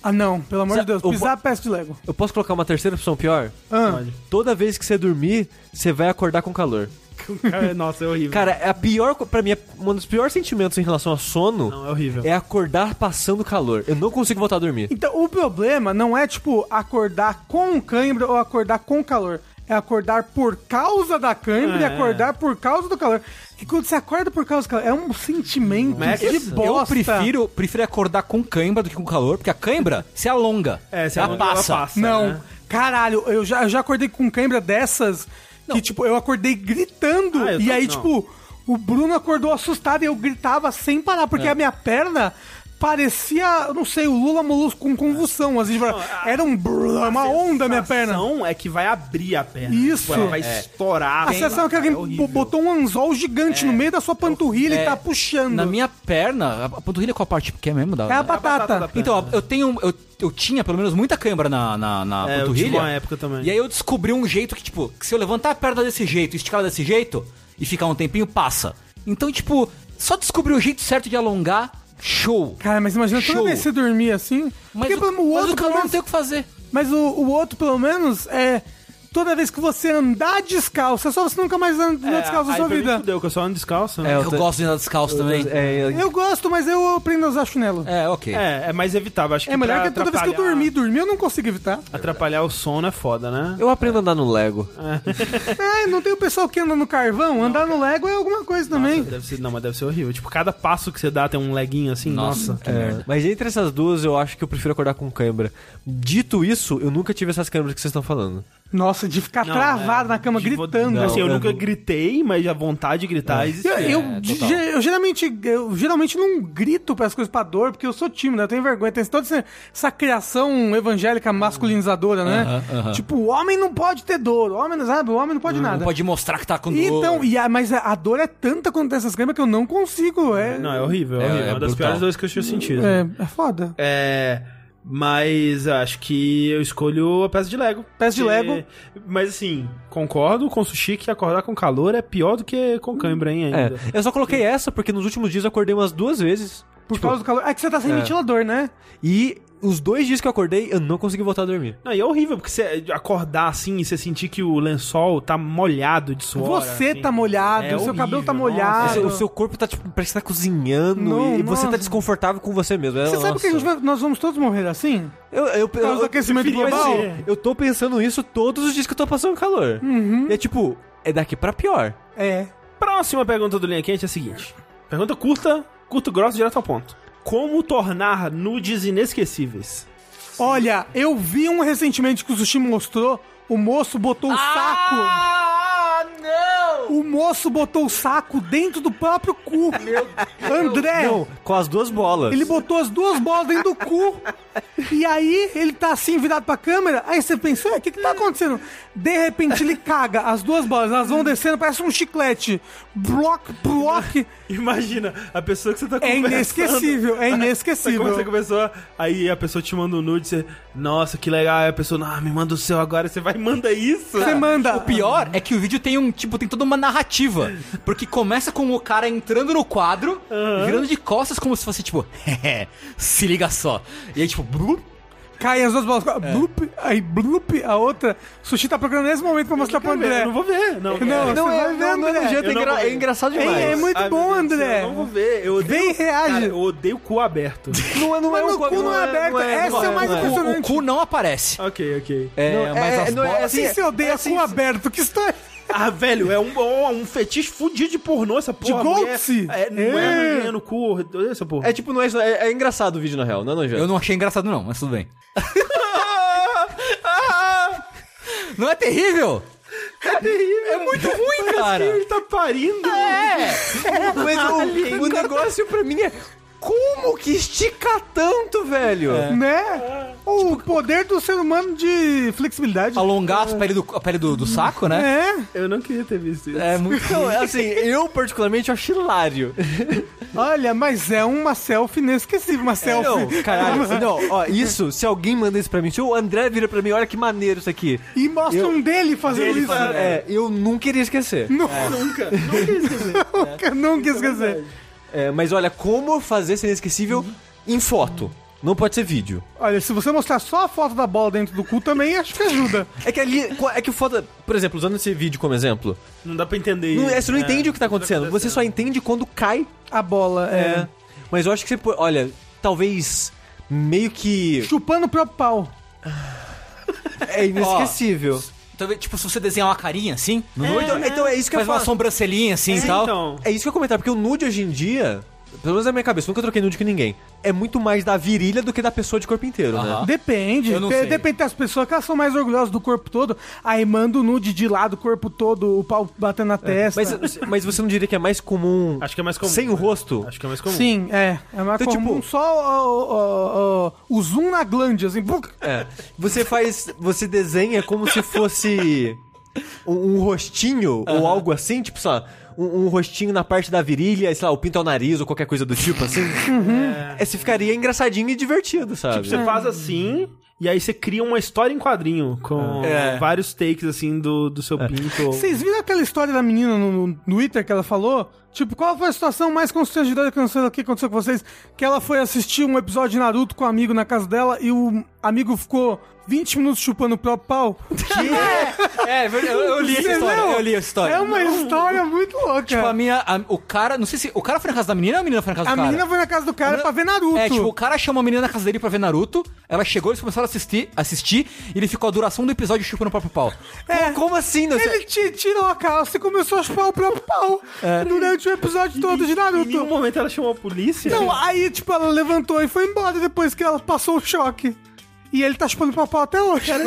Ah, não, pelo amor Sa- de Deus. Pisar a peça de Lego. Eu posso colocar uma terceira opção pior? Ah, Pode. Toda vez que você dormir, você vai acordar com calor. Nossa, é horrível. Cara, é a pior, co- pra mim, é um dos piores sentimentos em relação a sono não, é horrível. é acordar passando calor. Eu não consigo voltar a dormir. Então, o problema não é, tipo, acordar com cãibra ou acordar com calor. É acordar por causa da cãibra e É. acordar por causa do calor. Que quando você acorda por causa do calor, é um sentimento Mas de bosta. Eu prefiro, prefiro acordar com cãibra do que com calor, porque a cãibra se alonga. É, se ela ela passa. passa. Não, né? caralho, eu já, eu já acordei com cãibra dessas que, tipo, eu acordei gritando. Ah, eu e tô- aí, não. tipo, o Bruno acordou assustado e eu gritava sem parar, porque É. a minha perna parecia, eu não sei, o Lula Molusco com convulsão. Assim, tipo, era um brrr, uma onda a minha perna. A sensação é que vai abrir a perna. Isso. Tipo, ela vai estourar. A sensação é que alguém horrível. botou um anzol gigante no meio da sua panturrilha e É, tá puxando. Na minha perna, a panturrilha qual parte que é mesmo? Da, É a batata. batata da perna. Então, eu tenho. Eu, eu tinha pelo menos muita cãibra na, na, na É, eu tive panturrilha. uma época também. E aí eu descobri um jeito que, tipo, que se eu levantar a perna desse jeito e esticar ela desse jeito e ficar um tempinho, passa. Então, tipo, só descobri o jeito certo de alongar, show. Cara, mas imagina toda Show. vez que você dormir assim. Mas, porque o, pelo- o mas outro, o pelo calor não menos, tem o que fazer. mas o, o outro, pelo menos, é. Toda vez que você andar descalço, é só você nunca mais andar É, descalço na sua vida. Fudeu, que eu só ando descalço. É, É, Eu, tô- gosto de andar descalço também. É, Eu gosto, mas eu aprendo a usar chinelo. É, ok. é, é mais evitável. Acho que É melhor que toda vez que eu dormir, dormir eu não consigo evitar. Atrapalhar o sono é foda, né? eu aprendo a andar no Lego. É, não tem o pessoal que anda no carvão, andar no Lego é alguma coisa também. Deve ser, não, mas deve ser horrível. Tipo, cada passo que você dá tem um leguinho assim, Nossa. nossa. É, mas entre essas duas, eu acho que eu prefiro acordar com cãibra. Dito isso, eu nunca tive essas câimbras que vocês estão falando. Nossa, de ficar Não, travado é, na cama gritando. assim, eu nunca eu- gritei, mas a vontade de gritar Eu, existia. eu, É, de- total. eu geralmente eu geralmente não grito para as coisas pra dor, porque eu sou tímido, eu tenho vergonha. Tem toda essa, essa criação evangélica masculinizadora, né? Aham, aham. Tipo, o homem não pode ter dor, o homem, sabe? O homem não pode nada. Não pode mostrar que tá com dor. Então, e a, mas a, dor é tanta quando tem essas câmeras que eu não consigo. É, Não, é horrível, é, É, horrível. é uma das brutal. piores dores que eu tinha sentido. é, é foda. É. Mas acho que eu escolho a peça de Lego. Peça de Porque- Lego. Mas assim, concordo com o Sushi que acordar com calor é pior do que com cãibra, hein, É, ainda. eu só coloquei essa porque nos últimos dias eu acordei umas duas vezes. Por Tipo, causa do calor. É que você tá sem é. ventilador, né? E os dois dias que eu acordei, eu não consegui voltar a dormir. Não, e é horrível, porque você acordar assim e você sentir que o lençol tá molhado de suor. Você assim. tá molhado, É o seu cabelo tá horrível, molhado. O seu corpo tá, tipo, parece que tá cozinhando Não, e você nossa. tá desconfortável com você mesmo. É, Você sabe que a gente nossa. vai- nós vamos todos morrer assim? Eu, eu, eu- aquecimento eu- mas, global? assim, eu tô pensando isso todos os dias que eu tô passando calor. Uhum. E é tipo, é daqui pra pior. É. Próxima pergunta do Linha Quente é a seguinte. Pergunta curta, curto, grosso, direto ao ponto. Como tornar nudes inesquecíveis? Olha, eu vi um recentemente que o Sushi mostrou. O moço botou o saco. O moço botou o saco dentro do próprio cu. André, Não, com as duas bolas. ele botou as duas bolas dentro do cu. E aí ele tá assim virado pra câmera. Aí você pensa, "Ué, o que que tá acontecendo? De repente ele caga as duas bolas, elas vão descendo, parece um chiclete. Block, block. Imagina, a pessoa que você tá É conversando... inesquecível, é Você inesquecível. começa a conversar, aí a pessoa te manda um nude, você... Nossa, que legal. Aí a pessoa, ah, me manda o seu agora. Você vai e manda isso. Você manda. O pior é que o vídeo tem um, tipo, tem toda uma narrativa. Porque começa com o cara entrando no quadro, virando de costas como se fosse tipo, se liga só. E aí, tipo, brum, Caem as duas bolas. É. Blup, aí blup, a outra. Sushi tá procurando nesse momento pra mostrar pro André. Eu não vou ver. Não, Não, você Não, vai é, ver, não, não é André. é, Eu engra- ver. é engraçado É, demais. é muito Ai, bom, André. Eu não vou ver. Eu odeio, Vem, reage. Cara, eu odeio o cu aberto. Não, é- não Mas é um cu não é aberto, essa é mais não o, impressionante. o cu não aparece. ok, ok. É, mas é- as é bolas... assim, Assim você odeia é assim, aberto, que história. Ah, velho, é um, é um fetiche fudido de pornô essa porra. De Goldse? É, não É. é no cu, essa porra. É tipo, não é, é, é engraçado o vídeo na real, não é nojento. Eu não achei engraçado não, mas tudo bem. não é terrível? É terrível. É muito ruim, cara. Ele tá parindo. É. Mas o, o negócio pra mim é. Como que estica tanto, velho? Né? O poder do ser humano de flexibilidade. Alongar a pele do, a pele do, do saco, né? É. Eu não queria ter visto isso. É muito... É assim, eu particularmente acho hilário. Olha, mas é uma selfie inesquecível. Uma selfie. Não, caralho, não, ó, isso, se alguém manda isso pra mim, se o André vira pra mim, olha que maneiro isso aqui. E mostra Eu- um dele fazendo Dele isso. fazendo- É, eu nunca iria esquecer. Nunca, Nunca, nunca esqueci. nunca, nunca esquecer. É, mas olha, como fazer ser inesquecível em foto. Não pode ser vídeo. Olha, se você mostrar só a foto da bola dentro do cu também, acho que ajuda. É que ali, é que o foda, por exemplo, usando esse vídeo como exemplo, Não dá pra entender não, isso. é, você não É, entende o que tá não acontecendo, você só entende quando cai. A bola, é. É. Mas eu acho que você, olha, talvez meio que Chupando o próprio pau. é inesquecível. Talvez, tipo, se você desenhar uma carinha assim, no nude, então, então é isso que eu faz uma falo. sobrancelhinha assim e Sim, tal. então. É isso que eu ia comentar, porque o nude hoje em dia, pelo menos na minha cabeça, nunca troquei nude com ninguém. É muito mais da virilha do que da pessoa de corpo inteiro, Aham. né? Depende. Eu não sei. Depende das pessoas que elas são mais orgulhosas do corpo todo. Aí manda o nude de lado, o corpo todo, o pau batendo na testa. Mas, mas você não diria que é mais comum Acho que é mais comum. sem o rosto? Acho que é mais comum. Sim, é. É mais Então, comum tipo- só o, o- o- o zoom na glande, assim. É. Você faz. Você desenha como se fosse um, um rostinho ou algo assim, tipo, sei lá, um, um rostinho na parte da virilha, sei lá, o pinto ao nariz ou qualquer coisa do tipo, assim. É, você ficaria engraçadinho e divertido, sabe? Tipo, você faz assim, e aí você cria uma história em quadrinho, com É. vários takes, assim, do, do seu pinto. Vocês viram aquela história da menina no, no Twitter que ela falou? Tipo, qual foi a situação mais constrangedora que aconteceu, que aconteceu com vocês? Que ela foi assistir um episódio de Naruto com um amigo na casa dela e o amigo ficou 20 minutos chupando o próprio pau. É, é verdade, eu, eu li essa história, eu li essa história. É uma história muito louca. Tipo, a minha. a- o cara. Não sei se. O cara foi na casa da menina ou a menina foi na casa a do cara? menina foi na casa do cara menina- pra ver Naruto. É, tipo, o cara chamou a menina na casa dele pra ver Naruto. Ela chegou, eles começaram a assistir, assistir e ele ficou a duração do episódio chupando o próprio pau. É. Como assim? Não? Ele ti- tirou a calça e começou a chupar o próprio pau durante o episódio todo de Em nenhum Naruto. momento ela chamou a polícia. Não, aí, tipo, ela levantou e foi embora depois que ela passou o choque. E ele tá chupando o pau até hoje.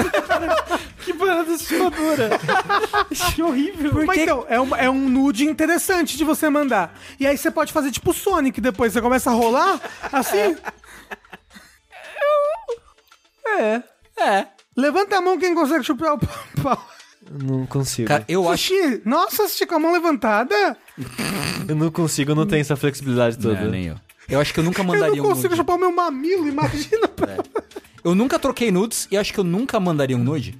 Que parada assustadora. que horrível. Mas então, é um, é um nude interessante de você mandar. E aí você pode fazer tipo o Sonic depois. Você começa a rolar, assim. É. É. Levanta a mão quem consegue chupar o pau. Não consigo. Cara, eu acho. Sushi, nossa, assistir com a mão levantada. Eu não consigo, eu não tenho essa flexibilidade toda. Não, nem eu. Eu acho que eu nunca Eu mandaria não um consigo nude. chupar o meu mamilo, imagina. Eu nunca troquei nudes e acho que eu nunca mandaria um nude.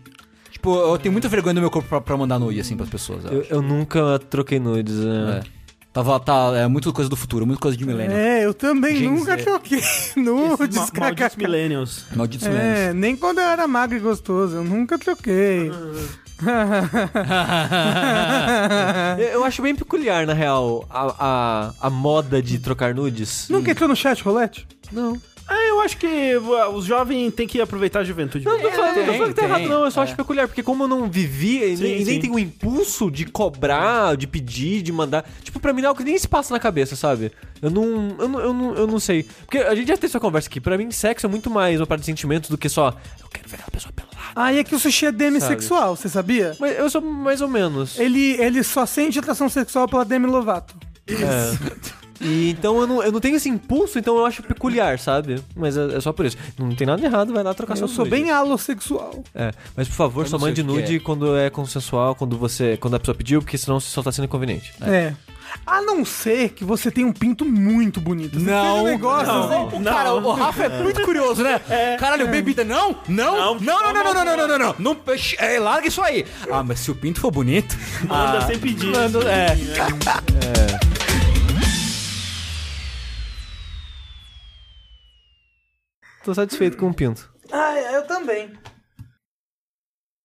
Tipo, eu tenho muita vergonha do meu corpo pra, pra mandar nude, assim, pras pessoas. eu Eu, eu nunca troquei nudes. É. É. Tava, tá, é muito coisa do futuro, muito coisa de milênio. É, eu também Gente, nunca é. troquei nudes, Ma malditos kkk. millennials. Malditos milênios. É, nem quando eu era magro e gostoso, eu nunca troquei. Eu, eu acho bem peculiar, na real, a, a, a moda de trocar nudes. nunca entrou no chat, Rolete? Não. Eu acho que os jovens têm que aproveitar a juventude. Não, não tô falando, não tô tem, falando que tá errado, não. Eu só é. acho peculiar, porque como eu não vivi e Sim, nem, nem tenho o impulso de cobrar, de pedir, de mandar. Tipo, pra mim não é algo que nem se passa na cabeça, sabe? Eu não. Eu não, eu não, eu não sei. Porque a gente já teve essa conversa aqui. Pra mim, sexo é muito mais uma parte de sentimentos do que só. Eu quero ver aquela pessoa pelada. Ah, e é que o sushi é demissexual, você sabia? Mas eu sou mais ou menos. Ele, ele só sente atração sexual pela Demi Lovato. É. E então eu não, eu não tenho esse impulso, então eu acho peculiar, sabe? Mas é, é só por isso. Não tem nada de errado, vai lá trocar Eu seu sou nude. bem alossexual. É, mas por favor, Eu só não sei mande o que nude é. quando é consensual, quando você. quando a pessoa pediu, porque senão você só tá sendo inconveniente. É. A não ser que você tenha um pinto muito bonito. Você Não, fez um negócio não. assim. O cara, o Rafa é muito curioso, né? Caralho, bebida, não? Não? Não, não, não, não, não, não, não, não, não. não peixe- é, larga isso aí. Ah, mas se o pinto for bonito... Manda ah, sem pedir. manda- é. Tô satisfeito com o pinto. Ah, eu também.